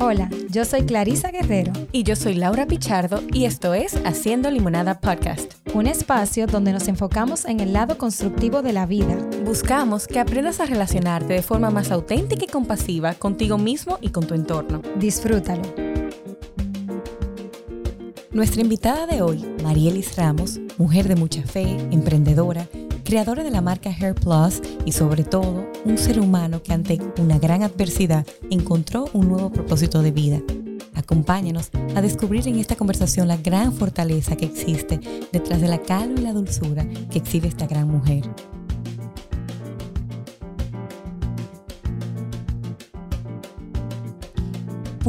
Hola, yo soy Clarisa Guerrero. Y yo soy Laura Pichardo y esto es Haciendo Limonada Podcast. Un espacio donde nos enfocamos en el lado constructivo de la vida. Buscamos que aprendas a relacionarte de forma más auténtica y compasiva contigo mismo y con tu entorno. Disfrútalo. Nuestra invitada de hoy, Marielis Ramos, mujer de mucha fe, emprendedora, creadora de la marca Hair Plus y sobre todo un ser humano que ante una gran adversidad encontró un nuevo propósito de vida. Acompáñanos a descubrir en esta conversación la gran fortaleza que existe detrás de la calma y la dulzura que exhibe esta gran mujer.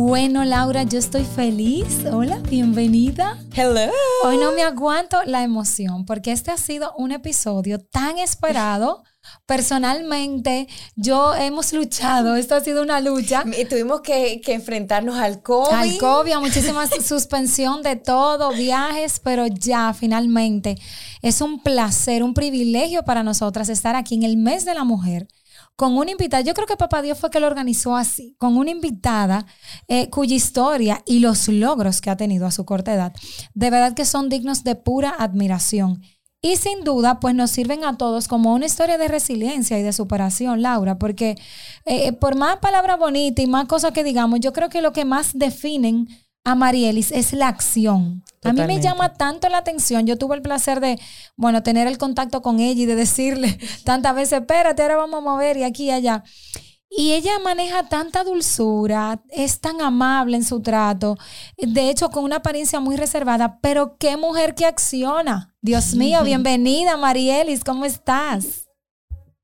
Bueno, Laura, yo estoy feliz. Hola, bienvenida. Hello. Hoy no me aguanto la emoción porque este ha sido un episodio tan esperado. Personalmente, yo hemos luchado, esto ha sido una lucha. Y tuvimos que, que enfrentarnos al COVID. Al COVID, a muchísima suspensión de todo, viajes, pero ya finalmente es un placer, un privilegio para nosotras estar aquí en el mes de la mujer con una invitada, yo creo que Papá Dios fue que lo organizó así, con una invitada eh, cuya historia y los logros que ha tenido a su corta edad, de verdad que son dignos de pura admiración. Y sin duda, pues nos sirven a todos como una historia de resiliencia y de superación, Laura, porque eh, por más palabras bonitas y más cosas que digamos, yo creo que lo que más definen a Marielis es la acción. A mí me llama tanto la atención. Yo tuve el placer de, bueno, tener el contacto con ella y de decirle tantas veces, espérate, ahora vamos a mover y aquí y allá. Y ella maneja tanta dulzura, es tan amable en su trato, de hecho con una apariencia muy reservada, pero qué mujer que acciona. Dios mío, bienvenida Marielis, ¿cómo estás?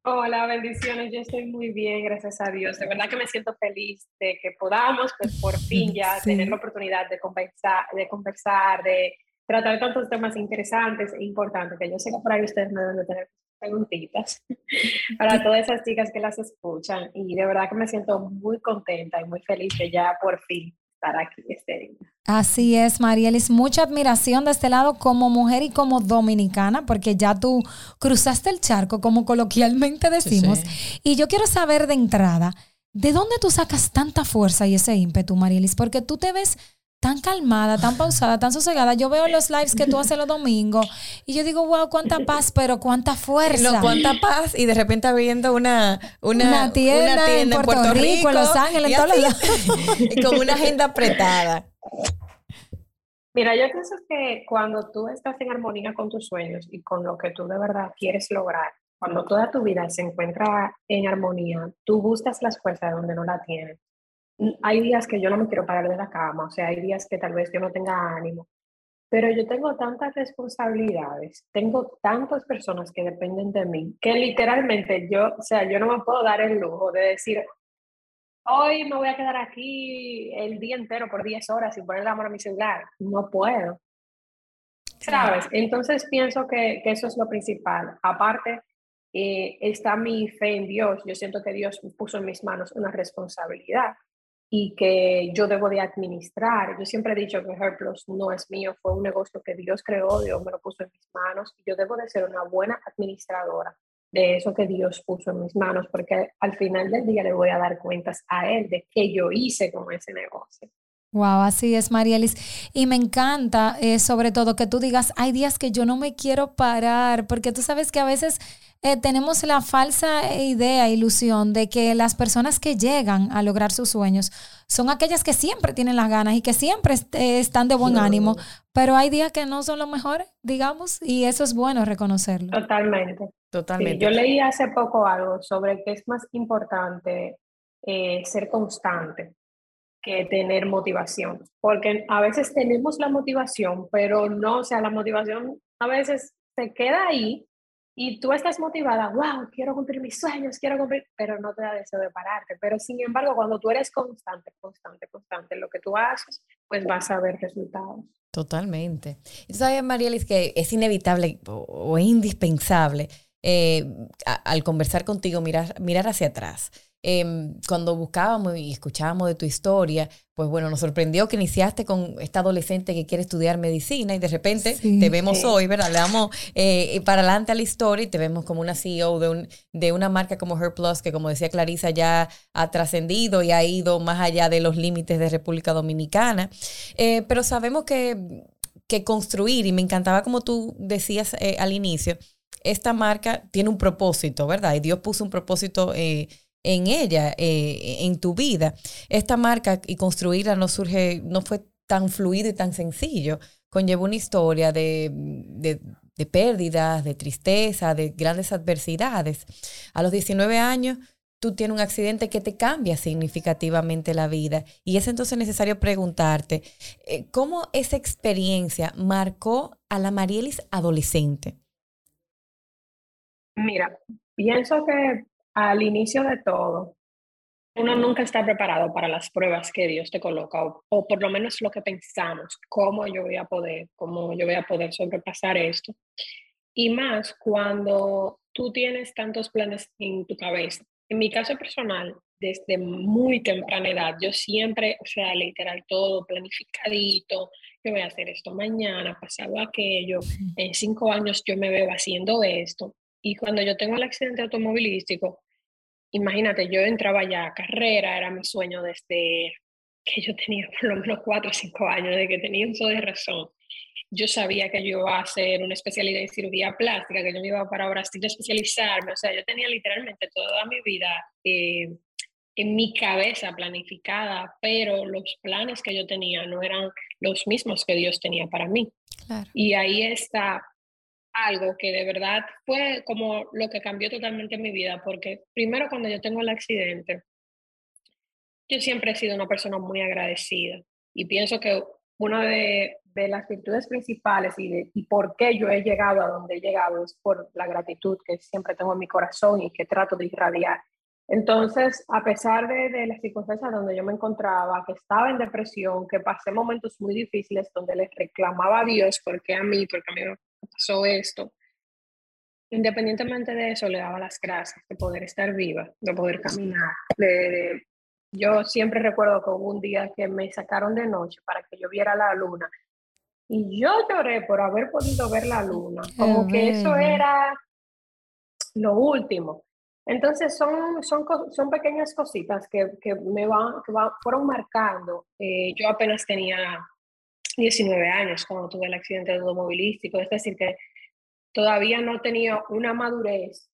Hola, bendiciones. Yo estoy muy bien, gracias a Dios. De verdad que me siento feliz de que podamos, pues por fin ya tener la oportunidad de conversar, de conversar, de tratar tantos temas interesantes e importantes, que yo sé que por ahí ustedes me deben de tener preguntitas para todas esas chicas que las escuchan. Y de verdad que me siento muy contenta y muy feliz de ya por fin estar aquí este Así es, Marielis. Mucha admiración de este lado como mujer y como dominicana, porque ya tú cruzaste el charco, como coloquialmente decimos. Y yo quiero saber de entrada, ¿de dónde tú sacas tanta fuerza y ese ímpetu, Marielis? Porque tú te ves tan calmada, tan pausada, tan sosegada. Yo veo los lives que tú haces los domingos y yo digo, wow, cuánta paz, pero cuánta fuerza. No, cuánta paz y de repente viendo una, una, tienda, en, Puerto, Rico, en Los Ángeles, en todos lados. con una agenda apretada. Mira, yo pienso que cuando tú estás en armonía con tus sueños y con lo que tú de verdad quieres lograr, cuando toda tu vida se encuentra en armonía, tú buscas las fuerzas donde no la tienes hay días que yo no me quiero parar de la cama, o sea, hay días que tal vez yo no tenga ánimo, pero yo tengo tantas responsabilidades, tengo tantas personas que dependen de mí, que literalmente yo, o sea, yo no me puedo dar el lujo de decir, hoy me voy a quedar aquí el día entero por 10 horas sin poner la mano a mi celular. No puedo. ¿Sabes? Entonces pienso que, que eso es lo principal. Aparte, eh, está mi fe en Dios. Yo siento que Dios puso en mis manos una responsabilidad y que yo debo de administrar. Yo siempre he dicho que Herplus no es mío, fue un negocio que Dios creó, Dios me lo puso en mis manos y yo debo de ser una buena administradora de eso que Dios puso en mis manos, porque al final del día le voy a dar cuentas a Él de qué yo hice con ese negocio. Wow, así es, Marielis. Y me encanta, eh, sobre todo, que tú digas, hay días que yo no me quiero parar, porque tú sabes que a veces eh, tenemos la falsa idea, ilusión de que las personas que llegan a lograr sus sueños son aquellas que siempre tienen las ganas y que siempre eh, están de buen ánimo, pero hay días que no son los mejores, digamos, y eso es bueno reconocerlo. Totalmente. Totalmente. yo leí hace poco algo sobre que es más importante eh, ser constante que tener motivación, porque a veces tenemos la motivación, pero no, o sea, la motivación a veces se queda ahí y tú estás motivada, wow, quiero cumplir mis sueños, quiero cumplir, pero no te da deseo de pararte. Pero sin embargo, cuando tú eres constante, constante, constante en lo que tú haces, pues vas a ver resultados. Totalmente. Y sabes, Marielis, que es inevitable o, indispensable eh, al conversar contigo, mirar, mirar hacia atrás. Em, cuando buscábamos y escuchábamos de tu historia, pues bueno, nos sorprendió que iniciaste con esta adolescente que quiere estudiar medicina y de repente te vemos hoy, ¿verdad? Le damos eh, para adelante a la historia y te vemos como una CEO de, un, de una marca como Her Plus, que como decía Clarisa, ya ha trascendido y ha ido más allá de los límites de República Dominicana. Eh, pero sabemos que, que construir, y me encantaba como tú decías eh, al inicio, esta marca tiene un propósito, ¿verdad? Y Dios puso un propósito en ella, eh, en tu vida. Esta marca y construirla no surge, no fue tan fluido y tan sencillo. Conlleva una historia de, de, pérdidas, de tristeza, de grandes adversidades. A los 19 años, tú tienes un accidente que te cambia significativamente la vida. Y es entonces necesario preguntarte, eh, ¿cómo esa experiencia marcó a la Marielis adolescente? Mira, pienso que al inicio de todo, uno nunca está preparado para las pruebas que Dios te coloca, o, por lo menos lo que pensamos, cómo yo voy a poder, cómo yo voy a poder sobrepasar esto. Y más cuando tú tienes tantos planes en tu cabeza. En mi caso personal, desde muy temprana edad, yo siempre, o sea, literal, todo planificadito, yo voy a hacer esto mañana, pasado aquello, en cinco años yo me veo haciendo esto. Y cuando yo tengo el accidente automovilístico, imagínate, yo entraba ya a carrera, era mi sueño desde que yo tenía por lo menos cuatro o cinco años, de que tenía uso de razón. Yo sabía que yo iba a hacer una especialidad en cirugía plástica, que yo me iba para Brasil a especializarme. O sea, yo tenía literalmente toda mi vida eh, en mi cabeza planificada, pero los planes que yo tenía no eran los mismos que Dios tenía para mí. Y ahí está algo que de verdad fue como lo que cambió totalmente mi vida, porque primero cuando yo tengo el accidente, yo siempre he sido una persona muy agradecida y pienso que una de, de las virtudes principales y, de, y por qué yo he llegado a donde he llegado es por la gratitud que siempre tengo en mi corazón y que trato de irradiar. Entonces, a pesar de, de, las circunstancias donde yo me encontraba, que estaba en depresión, que pasé momentos muy difíciles donde les reclamaba a Dios, porque a mí, porque a mí pasó esto, independientemente de eso, le daba las gracias de poder estar viva, de poder caminar. De, yo siempre recuerdo que hubo un día que me sacaron de noche para que yo viera la luna y yo lloré por haber podido ver la luna, como que eso era lo último. Entonces son, son, son pequeñas cositas que, que me van, que fueron marcando. Eh, yo apenas tenía 19 años cuando tuve el accidente automovilístico, es decir, que todavía no tenía una madurez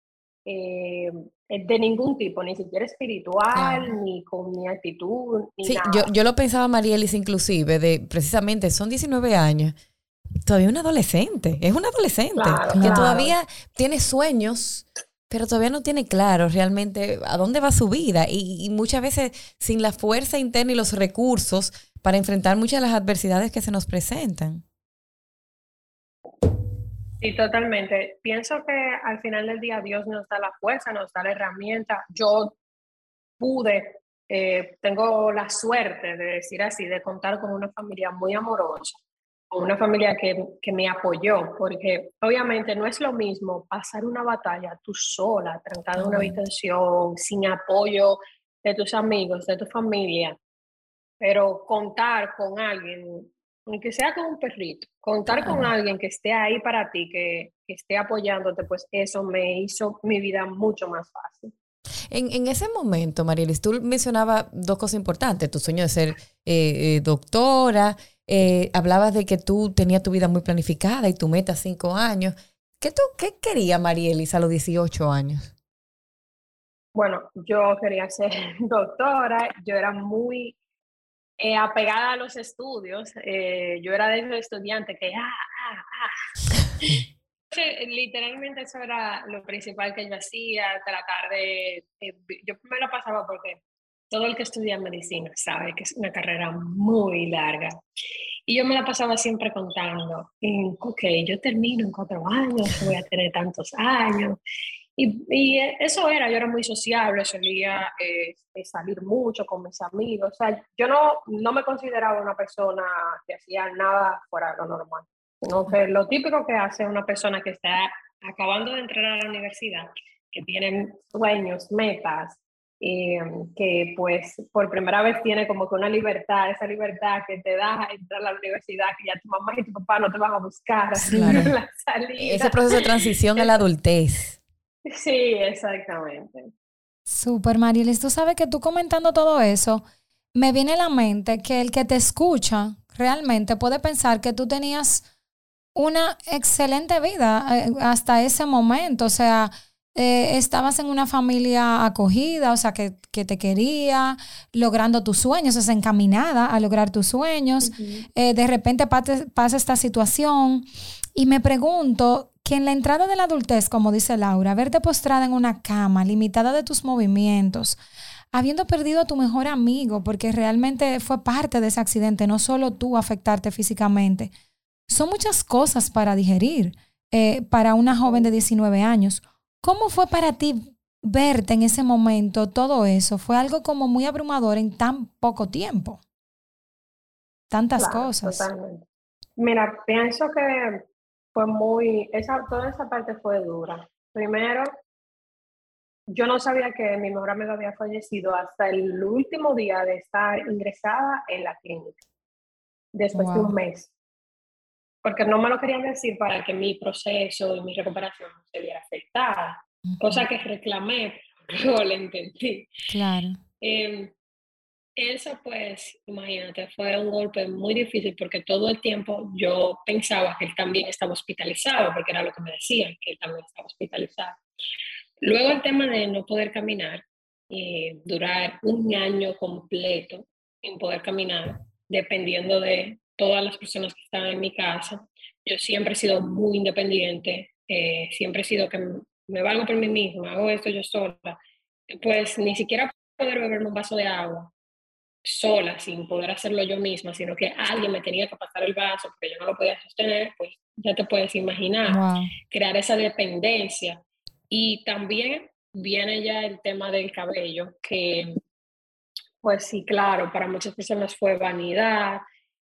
eh, de ningún tipo, ni siquiera espiritual, ni con mi actitud. Ni sí, Yo, yo lo pensaba, Marielis, inclusive, de precisamente, son 19 años, todavía un adolescente, es un adolescente, que todavía tiene sueños pero todavía no tiene claro realmente a dónde va su vida y, muchas veces sin la fuerza interna y los recursos para enfrentar muchas de las adversidades que se nos presentan. Sí, totalmente. Pienso que al final del día Dios nos da la fuerza, nos da la herramienta. Yo pude, eh, tengo la suerte de decir así, de contar con una familia muy amorosa una familia que, que, me apoyó, porque obviamente no es lo mismo pasar una batalla tú sola, trancada en una habitación, sin apoyo de tus amigos, de tu familia, pero contar con alguien, aunque sea con un perrito, contar con alguien que esté ahí para ti, que, que, esté apoyándote, pues eso me hizo mi vida mucho más fácil. En, en ese momento, Marielis, tú mencionabas dos cosas importantes, tu sueño de ser eh, eh, doctora, eh, hablabas de que tú tenías tu vida muy planificada y tu meta cinco años. ¿Qué, tú, qué quería Marielis a los 18 años? Bueno, yo quería ser doctora, yo era muy eh, apegada a los estudios, eh, yo era de esos estudiantes que, ah, ah, ah. Literalmente eso era lo principal que yo hacía, tratar de, yo me lo pasaba porque todo el que estudia medicina sabe que es una carrera muy larga. Y yo me la pasaba siempre contando, ok, yo termino en cuatro años, voy a tener tantos años. Y, y eso era, yo era muy sociable, solía eh, salir mucho con mis amigos. O sea, yo no, no me consideraba una persona que hacía nada fuera de lo normal. Que lo típico que hace una persona que está acabando de entrar a la universidad, que tienen sueños, metas, y que pues por primera vez tiene como que una libertad, esa libertad que te da entrar a la universidad, que ya tu mamá y tu papá no te van a buscar la salida. Ese proceso de transición a la adultez. Sí, exactamente. Super, Marilis. Tú sabes que tú comentando todo eso, me viene a la mente que el que te escucha realmente puede pensar que tú tenías una excelente vida eh, hasta ese momento. O sea, eh, estabas en una familia acogida, o sea, que, te quería, logrando tus sueños, o sea, encaminada a lograr tus sueños. Eh, de repente pasa esta situación y me pregunto que en la entrada de la adultez, como dice Laura, verte postrada en una cama, limitada de tus movimientos, habiendo perdido a tu mejor amigo, porque realmente fue parte de ese accidente, no solo tú afectarte físicamente. Son muchas cosas para digerir eh, para una joven de 19 años. ¿Cómo fue para ti verte en ese momento todo eso? Fue algo como muy abrumador en tan poco tiempo. Tantas cosas. Totalmente. Mira, pienso que fue muy, esa, toda esa parte fue dura. Primero, yo no sabía que mi mejor amigo había fallecido hasta el último día de estar ingresada en la clínica, después de un mes porque no me lo querían decir para que mi proceso y mi recuperación no se viera afectada, cosa que reclamé, pero le entendí. Claro. Eh, eso pues, imagínate, fue un golpe muy difícil porque todo el tiempo yo pensaba que él también estaba hospitalizado, porque era lo que me decían, que él también estaba hospitalizado. Luego el tema de no poder caminar, eh, durar un año completo sin poder caminar, dependiendo de todas las personas que están en mi casa. Yo siempre he sido muy independiente, eh, siempre he sido que me valgo por mí misma, hago esto yo sola. Pues ni siquiera poder beberme un vaso de agua sola, sin poder hacerlo yo misma, sino que alguien me tenía que pasar el vaso porque yo no lo podía sostener, pues ya te puedes imaginar, crear esa dependencia. Y también viene ya el tema del cabello, que pues sí, claro, para muchas personas fue vanidad,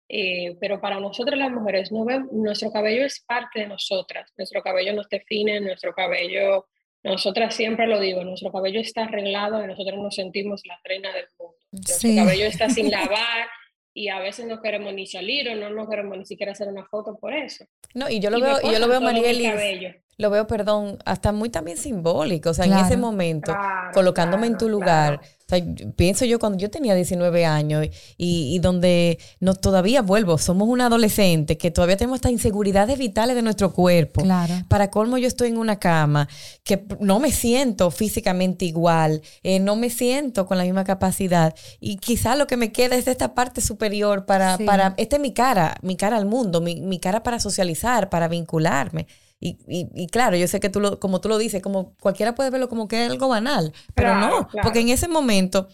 eh, pero para nosotras las mujeres, no nuestro cabello es parte de nosotras, nuestro cabello nos define, nuestro cabello, nosotras siempre lo digo, nuestro cabello está arreglado y nosotros nos sentimos la reina del mundo. Nuestro cabello está sin lavar y a veces no queremos ni salir o no nos queremos ni siquiera hacer una foto por eso. No, y yo lo veo, y yo lo veo, Mariel, lo veo, perdón, hasta muy también simbólico, o sea, en ese momento, colocándome en tu lugar, o sea, pienso yo cuando yo tenía 19 años y, donde no, todavía vuelvo, somos un adolescente que todavía tenemos estas inseguridades vitales de nuestro cuerpo. Claro. Para colmo yo estoy en una cama que no me siento físicamente igual, eh, no me siento con la misma capacidad y quizás lo que me queda es esta parte superior para, para esta es mi cara, mi cara al mundo, mi, mi cara para socializar, para vincularme. Y, y, claro, yo sé que tú lo, como tú lo dices, como cualquiera puede verlo como que es algo banal, pero no, porque en ese momento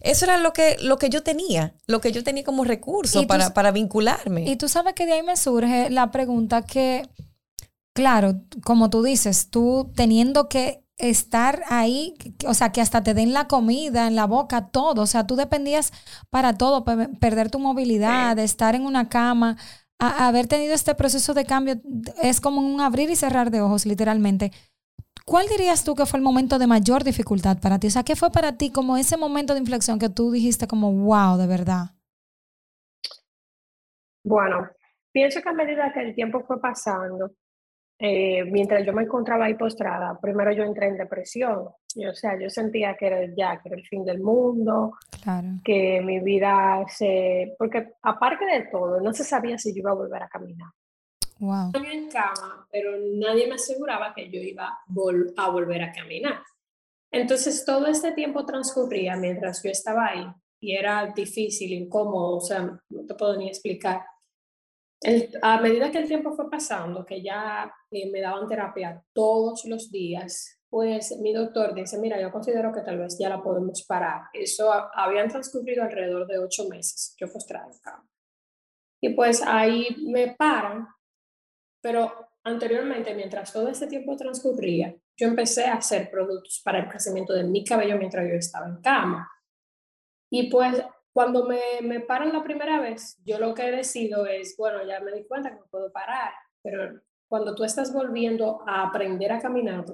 eso era lo que, lo que yo tenía, lo que yo tenía como recurso para, para vincularme. Y tú sabes que de ahí me surge la pregunta que, claro, como tú dices, tú teniendo que estar ahí, o sea, que hasta te den la comida en la boca, todo, o sea, tú dependías para todo, perder tu movilidad, estar en una cama, haber tenido este proceso de cambio es como un abrir y cerrar de ojos, literalmente. ¿Cuál dirías tú que fue el momento de mayor dificultad para ti? O sea, ¿qué fue para ti como ese momento de inflexión que tú dijiste como, wow, de verdad? Bueno, pienso que a medida que el tiempo fue pasando, eh, mientras yo me encontraba ahí postrada, primero yo entré en depresión. o sea, yo sentía que era ya, que era el fin del mundo, que mi vida se... Porque aparte de todo, no se sabía si yo iba a volver a caminar. Wow. en cama, pero nadie me aseguraba que yo iba a volver a caminar. Entonces todo este tiempo transcurría mientras yo estaba ahí y era difícil, incómodo, o sea, no te puedo ni explicar a medida que el tiempo fue pasando, que ya eh, me daban terapia todos los días, pues mi doctor dice, mira, yo considero que tal vez ya la podemos parar. Eso habían transcurrido alrededor de ocho meses, yo cama. Y pues ahí me paran, pero anteriormente, mientras todo ese tiempo transcurría, yo empecé a hacer productos para el crecimiento de mi cabello mientras yo estaba en cama. Y pues cuando me, me paran la primera vez, yo lo que he decidido es, bueno, ya me di cuenta que no puedo parar, pero cuando tú estás volviendo a aprender a caminar,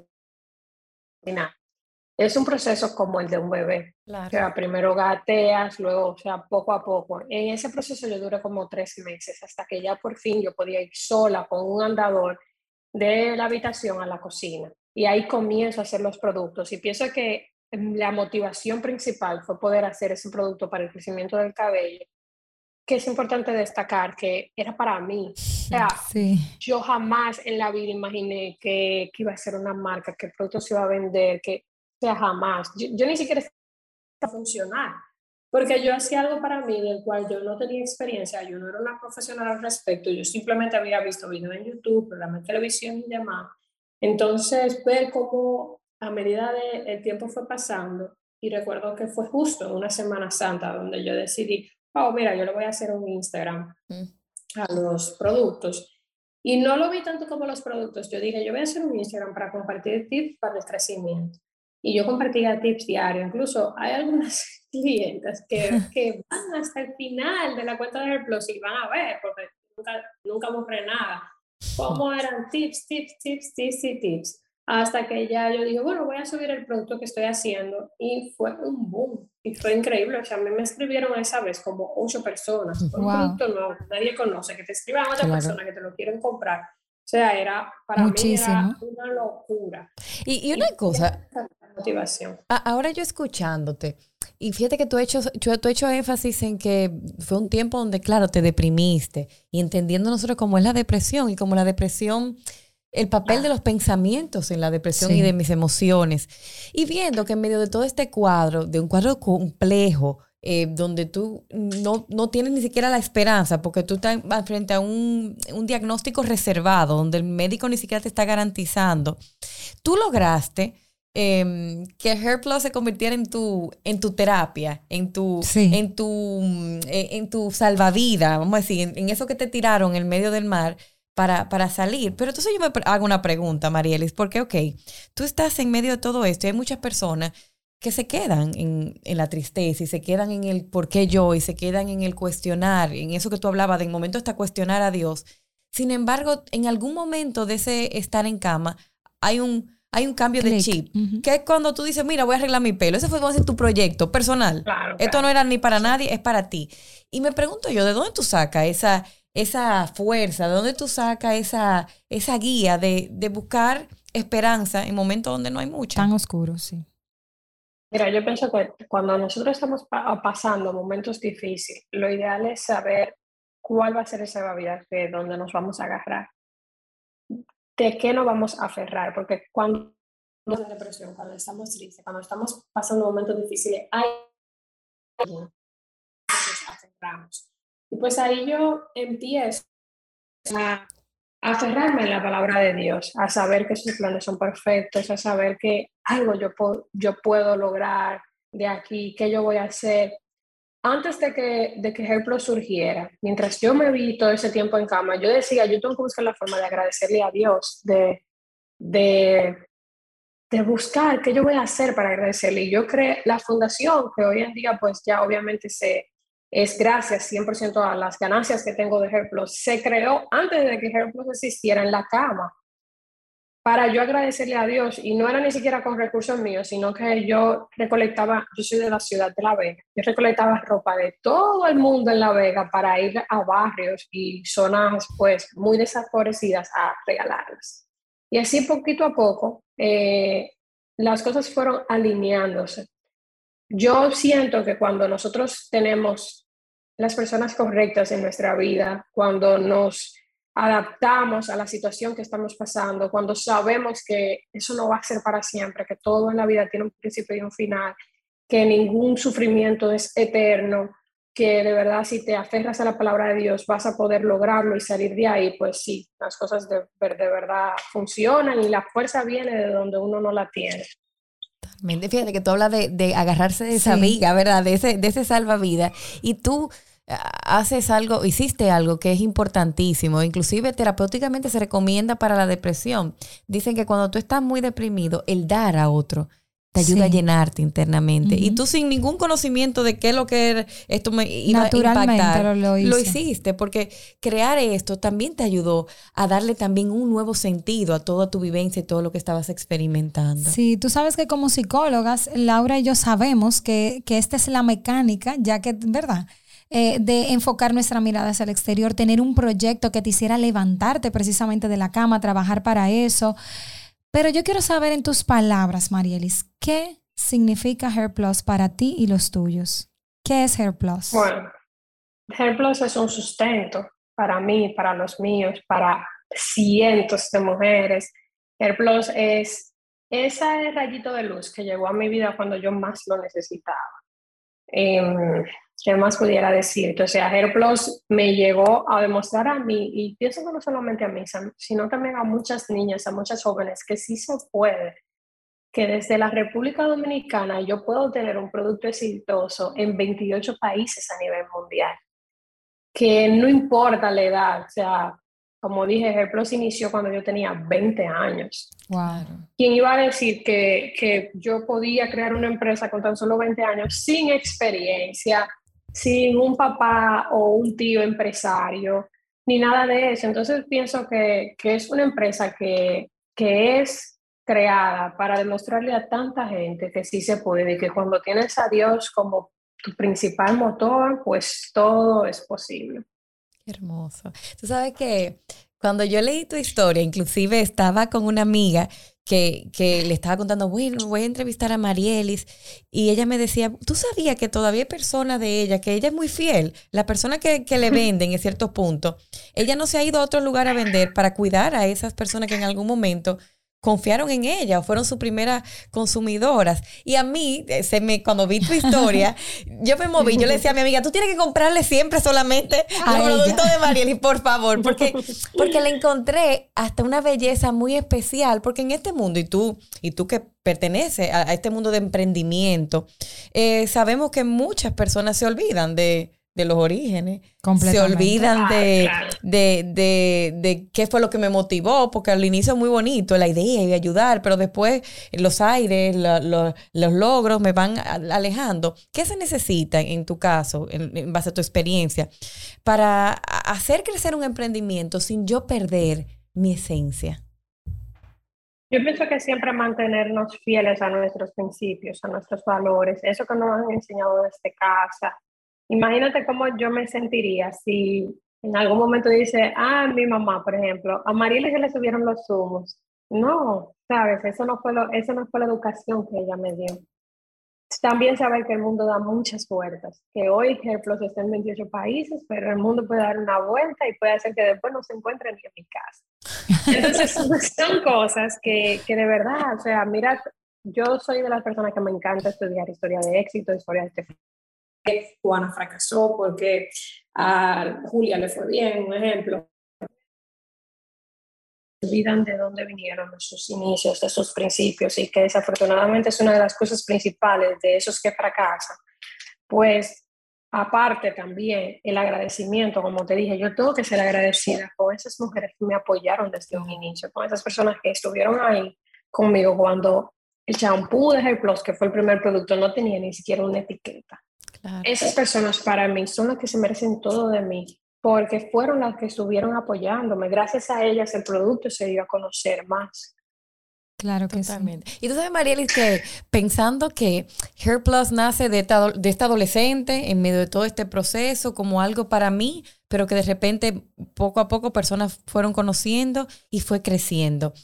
es un proceso como el de un bebé. O sea, primero gateas, luego, o sea, poco a poco. En ese proceso yo duré como tres meses, hasta que ya por fin yo podía ir sola con un andador de la habitación a la cocina. Y ahí comienzo a hacer los productos. Y pienso que la motivación principal fue poder hacer ese producto para el crecimiento del cabello, que es importante destacar que era para mí. O sea, yo jamás en la vida imaginé que, que, iba a ser una marca, que el producto se iba a vender, que o sea, jamás. Yo, ni siquiera a funcionar, porque yo hacía algo para mí del cual yo no tenía experiencia, yo no era una profesional al respecto, yo simplemente había visto videos en YouTube, programas de televisión y demás. Entonces, ver cómo a medida del el tiempo fue pasando, y recuerdo que fue justo en una Semana Santa donde yo decidí, oh, mira, yo le voy a hacer un Instagram mm. a los productos. Y no lo vi tanto como los productos, yo dije, yo voy a hacer un Instagram para compartir tips para el crecimiento y yo compartía tips diarios. Incluso hay algunas clientes que, que van hasta el final de la cuenta de Plus y van a ver, porque nunca, nunca mostré nada, cómo eran tips, tips, tips, tips y tips. Hasta que ya yo dije, bueno, voy a subir el producto que estoy haciendo y fue un boom. Y fue increíble. O sea, a mí me escribieron esa vez como ocho personas. Un producto nuevo, nadie conoce, que te escriban ocho personas que te lo quieren comprar. O sea, era para mí era una locura. Y, y una cosa, motivación. Ahora yo escuchándote, y fíjate que tú has, hecho, tú, hecho énfasis en que fue un tiempo donde, claro, te deprimiste y entendiendo nosotros cómo es la depresión y cómo la depresión, el papel de los pensamientos en la depresión y de mis emociones. Y viendo que en medio de todo este cuadro, de un cuadro complejo, eh, donde tú no, no, tienes ni siquiera la esperanza, porque tú estás frente a un, un diagnóstico reservado, donde el médico ni siquiera te está garantizando, tú lograste Em, que Hair Plus se convirtiera en tu, en tu terapia, en tu, en tu, en, tu salvavidas, vamos a decir, en, eso que te tiraron en medio del mar para, para salir. Pero entonces yo me hago una pregunta, Marielis, porque, ok, tú estás en medio de todo esto y hay muchas personas que se quedan en, en, la tristeza y se quedan en el por qué yo y se quedan en el cuestionar, en eso que tú hablabas, de momento hasta cuestionar a Dios. Sin embargo, en algún momento de ese estar en cama, hay un hay un cambio de chip, que es cuando tú dices, mira, voy a arreglar mi pelo. Ese fue tu proyecto personal. Esto no era ni para nadie, es para ti. Y me pregunto yo, ¿de dónde tú sacas esa, esa fuerza? ¿De dónde tú sacas esa, esa guía de, de buscar esperanza en momentos donde no hay mucha? Tan oscuro, sí. Mira, yo pienso que cuando nosotros estamos pasando momentos difíciles, lo ideal es saber cuál va a ser esa vida de donde nos vamos a agarrar de qué nos vamos a aferrar, porque cuando estamos en depresión, cuando estamos tristes, cuando estamos pasando momentos difíciles, hay nos aferramos. Y pues ahí yo empiezo a aferrarme en la palabra de Dios, a saber que sus planes son perfectos, a saber que algo yo, yo puedo lograr de aquí, qué yo voy a hacer antes de que, de que Pro surgiera, mientras yo me vi todo ese tiempo en cama, yo decía, yo tengo que buscar la forma de agradecerle a Dios, de, de, de buscar qué yo voy a hacer para agradecerle. Y yo creé la fundación, que hoy en día pues ya obviamente se, es gracias 100% a las ganancias que tengo de Plus, se creó antes de que Plus existiera en la cama para yo agradecerle a Dios, y no era ni siquiera con recursos míos, sino que yo recolectaba, yo soy de la ciudad de La Vega, yo recolectaba ropa de todo el mundo en La Vega para ir a barrios y zonas pues muy desafavorecidas a regalarlas. Y así poquito a poco eh, las cosas fueron alineándose. Yo siento que cuando nosotros tenemos las personas correctas en nuestra vida, cuando nos adaptamos a la situación que estamos pasando, cuando sabemos que eso no va a ser para siempre, que todo en la vida tiene un principio y un final, que ningún sufrimiento es eterno, que de verdad si te aferras a la palabra de Dios vas a poder lograrlo y salir de ahí, pues sí, las cosas de, de verdad funcionan y la fuerza viene de donde uno no la tiene. Fíjate que tú hablas de, de agarrarse de esa amiga, ¿verdad? De ese, de ese salvavidas. Y tú haces algo, hiciste algo que es importantísimo, inclusive terapéuticamente se recomienda para la depresión. Dicen que cuando tú estás muy deprimido, el dar a otro te ayuda a llenarte internamente. Y tú sin ningún conocimiento de qué es lo que esto me iba a impactar, lo, lo, hiciste, porque crear esto también te ayudó a darle también un nuevo sentido a toda tu vivencia y todo lo que estabas experimentando. Sí, tú sabes que como psicólogas, Laura y yo sabemos que, que esta es la mecánica, ya que, ¿verdad? Eh, de enfocar nuestra mirada hacia el exterior, tener un proyecto que te hiciera levantarte precisamente de la cama, trabajar para eso. Pero yo quiero saber en tus palabras, Marielis, ¿qué significa Hair Plus para ti y los tuyos? ¿Qué es Hair Plus? Bueno, Hair Plus es un sustento para mí, para los míos, para cientos de mujeres. Hair Plus es ese rayito de luz que llegó a mi vida cuando yo más lo necesitaba. Eh, ¿Qué más pudiera decir? Sea, Hair Plus me llegó a demostrar a mí, y pienso no solamente a mí, sino también a muchas niñas, a muchas jóvenes, que sí se puede, que desde la República Dominicana yo puedo tener un producto exitoso en 28 países a nivel mundial, que no importa la edad, o sea, como dije, Plus inició cuando yo tenía 20 años. Wow. ¿Quién iba a decir que, que, yo podía crear una empresa con tan solo 20 años sin experiencia, sin un papá o un tío empresario, ni nada de eso? Entonces pienso que, que es una empresa que, que es creada para demostrarle a tanta gente que sí se puede y que cuando tienes a Dios como tu principal motor, pues todo es posible hermoso. Tú sabes que cuando yo leí tu historia, inclusive estaba con una amiga que, que, le estaba contando, bueno, voy a entrevistar a Marielis, y ella me decía, tú sabías que todavía hay personas de ella, que ella es muy fiel, la persona que, que le venden en ciertos puntos, ella no se ha ido a otro lugar a vender para cuidar a esas personas que en algún momento confiaron en ella o fueron sus primeras consumidoras. Y a mí, eh, se me, cuando vi tu historia, yo me moví, yo le decía a mi amiga, tú tienes que comprarle siempre solamente los productos de Marieli, por favor, porque, porque le encontré hasta una belleza muy especial, porque en este mundo, y tú, y tú que perteneces a, este mundo de emprendimiento, eh, sabemos que muchas personas se olvidan de de los orígenes. Se olvidan de, de, qué fue lo que me motivó, porque al inicio es muy bonito la idea y ayudar, pero después los aires, los logros me van alejando. ¿Qué se necesita en tu caso, en, base a tu experiencia, para hacer crecer un emprendimiento sin yo perder mi esencia? Yo pienso que siempre mantenernos fieles a nuestros principios, a nuestros valores, eso que nos han enseñado desde casa, Imagínate cómo yo me sentiría si en algún momento dice, ah, mi mamá, por ejemplo, a Mariela que le subieron los zumos. No, sabes, eso no, fue lo, eso no fue la educación que ella me dio. También saber que el mundo da muchas puertas, que hoy ejemplos está en 28 países, pero el mundo puede dar una vuelta y puede hacer que después no se encuentre ni en mi casa. Entonces, son cosas que, que de verdad, o sea, mira, yo soy de las personas que me encanta estudiar historia de éxito, historia de Juana fracasó, porque a Julia le fue bien, un ejemplo. Olvidan de dónde vinieron sus inicios, de sus principios, y que desafortunadamente es una de las cosas principales de esos que fracasan. Pues aparte también el agradecimiento, como te dije, yo tengo que ser agradecida con esas mujeres que me apoyaron desde un inicio, con esas personas que estuvieron ahí conmigo cuando el champú de Hair Plus, que fue el primer producto, no tenía ni siquiera una etiqueta. Esas personas para mí son las que se merecen todo de mí, porque fueron las que estuvieron apoyándome. Gracias a ellas el producto se dio a conocer más. Claro que Totalmente. Y tú sabes, Marielis, que pensando que Hair Plus nace de esta, de esta adolescente en medio de todo este proceso como algo para mí, pero que de repente poco a poco personas fueron conociendo y fue creciendo.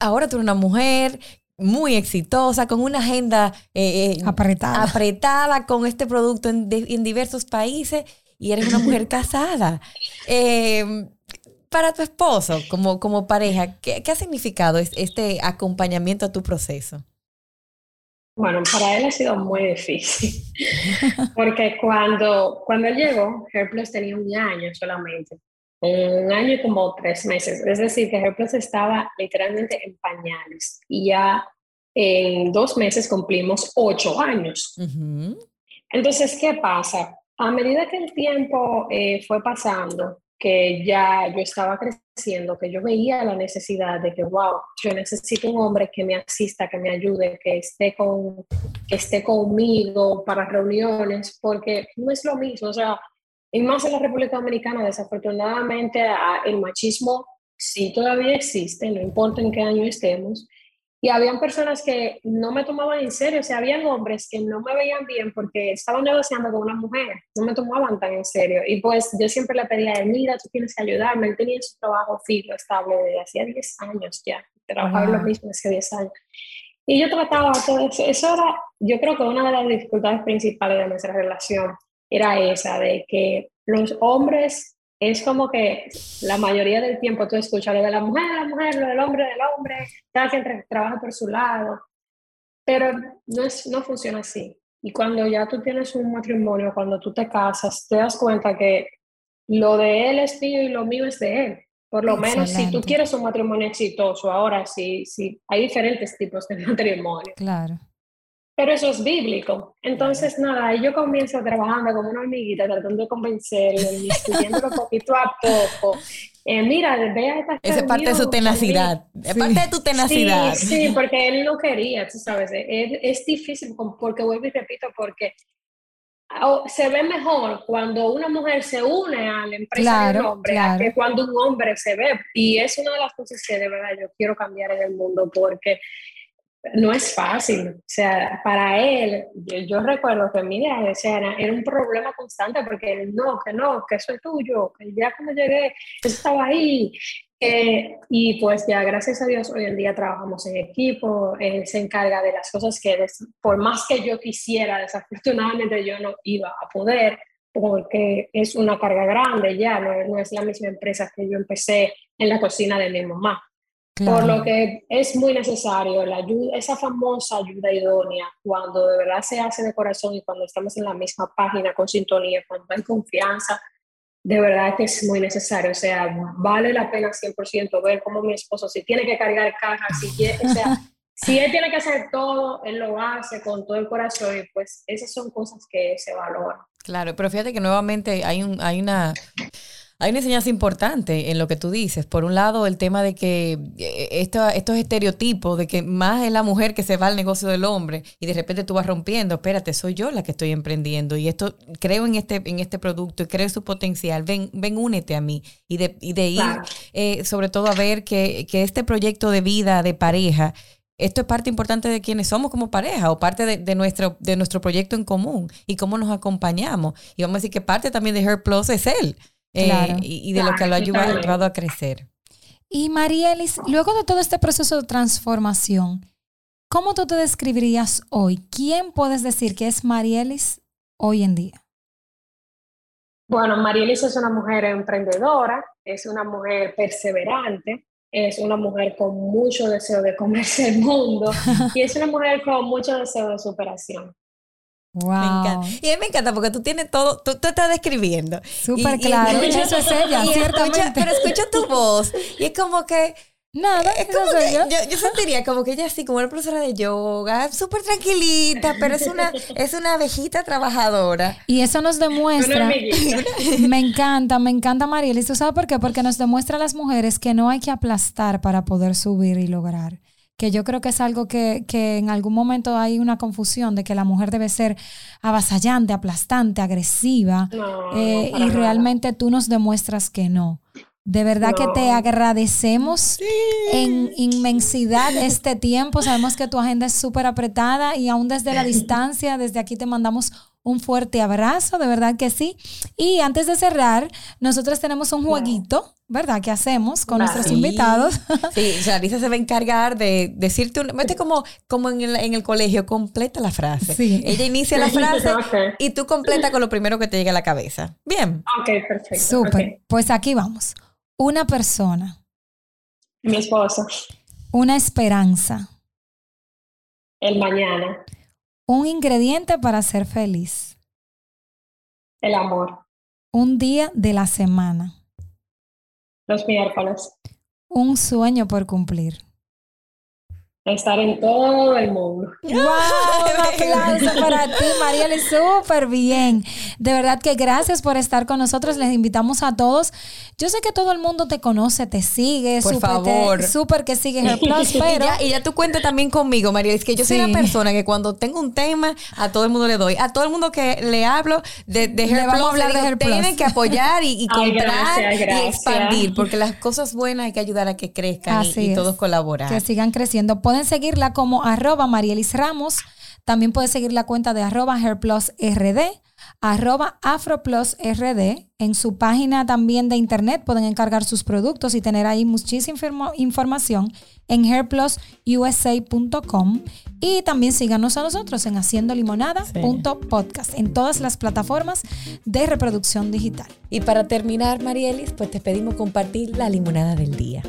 Ahora tú eres una mujer muy exitosa, con una agenda eh, eh, apretada. apretada con este producto en, diversos países y eres una mujer casada. Eh, para tu esposo, como, como pareja, ¿qué, ¿qué, ha significado este acompañamiento a tu proceso? Bueno, para él ha sido muy difícil, porque cuando, cuando él llegó, Herples tenía un año solamente, un año y como tres meses. Es decir, que Herpes estaba literalmente en pañales y ya en dos meses cumplimos ocho años. Entonces, ¿qué pasa? A medida que el tiempo eh, fue pasando, que ya yo estaba creciendo, que yo veía la necesidad de que, wow, yo necesito un hombre que me asista, que me ayude, que esté, con, que esté conmigo para reuniones, porque no es lo mismo, o sea, y más en la República Dominicana, desafortunadamente, el machismo sí todavía existe, no importa en qué año estemos, y habían personas que no me tomaban en serio, o sea, habían hombres que no me veían bien porque estaban negociando con una mujer, no me tomaban tan en serio. Y pues yo siempre le pedía a él, mira, tú tienes que ayudarme. Él tenía su trabajo fijo, estable, desde hacía 10 años ya, trabajaba en lo mismo hace 10 años. Y yo trataba todo eso. Eso era, yo creo que una de las dificultades principales de nuestra relación era esa, de que los hombres es como que la mayoría del tiempo tú escuchas lo de la mujer, la mujer, lo del hombre, del hombre, cada quien trabaja por su lado, pero no, es, no funciona así. Y cuando ya tú tienes un matrimonio, cuando tú te casas, te das cuenta que lo de él es mío y lo mío es de él. Por lo menos si tú quieres un matrimonio exitoso, ahora sí, sí, hay diferentes tipos de matrimonio. Claro. Pero eso es bíblico. Entonces, nada, yo comienzo trabajando como una hormiguita, tratando de convencerlo, estudiándolo poquito a poco. Eh, mira, vea esta Esa es parte de su tenacidad. Es parte de tu tenacidad. Sí, sí, porque él no quería, tú sabes. Es, es difícil, porque vuelvo y repito, porque oh, se ve mejor cuando una mujer se une a la empresa de un hombre que cuando un hombre se ve. Y es una de las cosas que de verdad yo quiero cambiar en el mundo, porque no es fácil. O sea, para él, yo, recuerdo que mira, o era, un problema constante porque él no, que no, que eso es tuyo, que ya cuando llegué, estaba ahí. Y pues ya, gracias a Dios, hoy en día trabajamos en equipo, él se encarga de las cosas que, por más que yo quisiera, desafortunadamente yo no iba a poder, porque es una carga grande ya, no, no es la misma empresa que yo empecé en la cocina de mi mamá. Por lo que es muy necesario la ayuda, esa famosa ayuda idónea, cuando de verdad se hace de corazón y cuando estamos en la misma página con sintonía, cuando hay confianza, de verdad que es muy necesario. O sea, vale la pena 100% ver cómo mi esposo, si tiene que cargar cajas, si, o sea, si él tiene que hacer todo, él lo hace con todo el corazón y pues esas son cosas que se valoran. Claro, pero fíjate que nuevamente hay, un, hay una hay una enseñanza importante en lo que tú dices. Por un lado, el tema de que eh, estos estereotipos de que más es la mujer que se va al negocio del hombre y de repente tú vas rompiendo, espérate, soy yo la que estoy emprendiendo y esto creo en este en este producto y creo en su potencial. Ven, ven, únete a mí y de, y de ir eh, sobre todo a ver que, que este proyecto de vida de pareja esto es parte importante de quienes somos como pareja o parte de, nuestro, de nuestro proyecto en común y cómo nos acompañamos. Y vamos a decir que parte también de Her Plus es él. Eh, y, de lo que lo ha ayudado a crecer. Y Marielis, luego de todo este proceso de transformación, ¿cómo tú te describirías hoy? ¿Quién puedes decir que es Marielis hoy en día? Bueno, Marielis es una mujer emprendedora, es una mujer perseverante, es una mujer con mucho deseo de comerse el mundo y es una mujer con mucho deseo de superación. Wow. Me encanta. Y a mí me encanta porque tú tienes todo, tú, tú estás describiendo. Súper claro. eso es ella, ciertamente. pero escucha tu voz. Y es como que. Nada, es como que yo. yo. sentiría como que ella así, como una profesora de yoga, súper tranquilita, pero es una, es una abejita trabajadora. Y eso nos demuestra. me encanta, me encanta Mariel. ¿Y tú sabes por qué? Porque nos demuestra a las mujeres que no hay que aplastar para poder subir y lograr que yo creo que es algo que, en algún momento hay una confusión de que la mujer debe ser avasallante, aplastante, agresiva, eh, y realmente tú nos demuestras que no. De verdad que te agradecemos en inmensidad este tiempo. Sabemos que tu agenda es súper apretada y aún desde la distancia, desde aquí te mandamos un fuerte abrazo, de verdad que sí. Y antes de cerrar, nosotros tenemos un jueguito, ¿verdad? Que hacemos con nuestros invitados. Sí, Larisa se va a encargar de decirte, un, mete como, como en, el, en el colegio, completa la frase. Sí. Ella inicia la frase y tú completa con lo primero que te llegue a la cabeza. Bien. Ok, perfecto. Súper. Pues aquí vamos. Una persona. Mi esposo. Una esperanza. El mañana. Un ingrediente para ser feliz. El amor. Un día de la semana. Los miércoles. Un sueño por cumplir. Estar en todo el mundo. ¡Wow! Un aplauso para ti, Mariela, súper bien. De verdad que gracias por estar con nosotros. Les invitamos a todos. Yo sé que todo el mundo te conoce, te sigue. Por favor. Súper que sigue Hair Plus, pero... y, ya, tú cuenta también conmigo, María. Es que yo soy una persona que cuando tengo un tema, a todo el mundo le doy. A todo el mundo que le hablo de, de Hair Plus, hablar de Hair tienen que apoyar y, comprar y expandir. Porque las cosas buenas hay que ayudar a que crezcan y, todos colaborar. Que sigan creciendo. Pueden seguirla como arroba Marielis Ramos. También puedes seguir la cuenta de arroba hairplusrd, arroba afroplusrd. En su página también de internet pueden encargar sus productos y tener ahí muchísima información en hairplususa.com. Y también síganos a nosotros en haciendolimonada.podcast en todas las plataformas de reproducción digital. Y para terminar, Marielis, pues te pedimos compartir la limonada del día.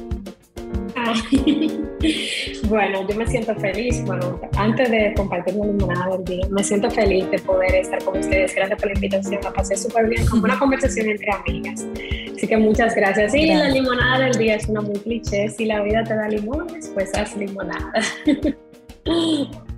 bueno, yo me siento feliz. Bueno, antes de compartir la limonada del día, me siento feliz de poder estar con ustedes. Gracias por la invitación. La pasé súper bien, como una conversación entre amigas. Así que muchas gracias. Y la limonada del día es una muy cliché. Si la vida te da limones, pues haz limonada.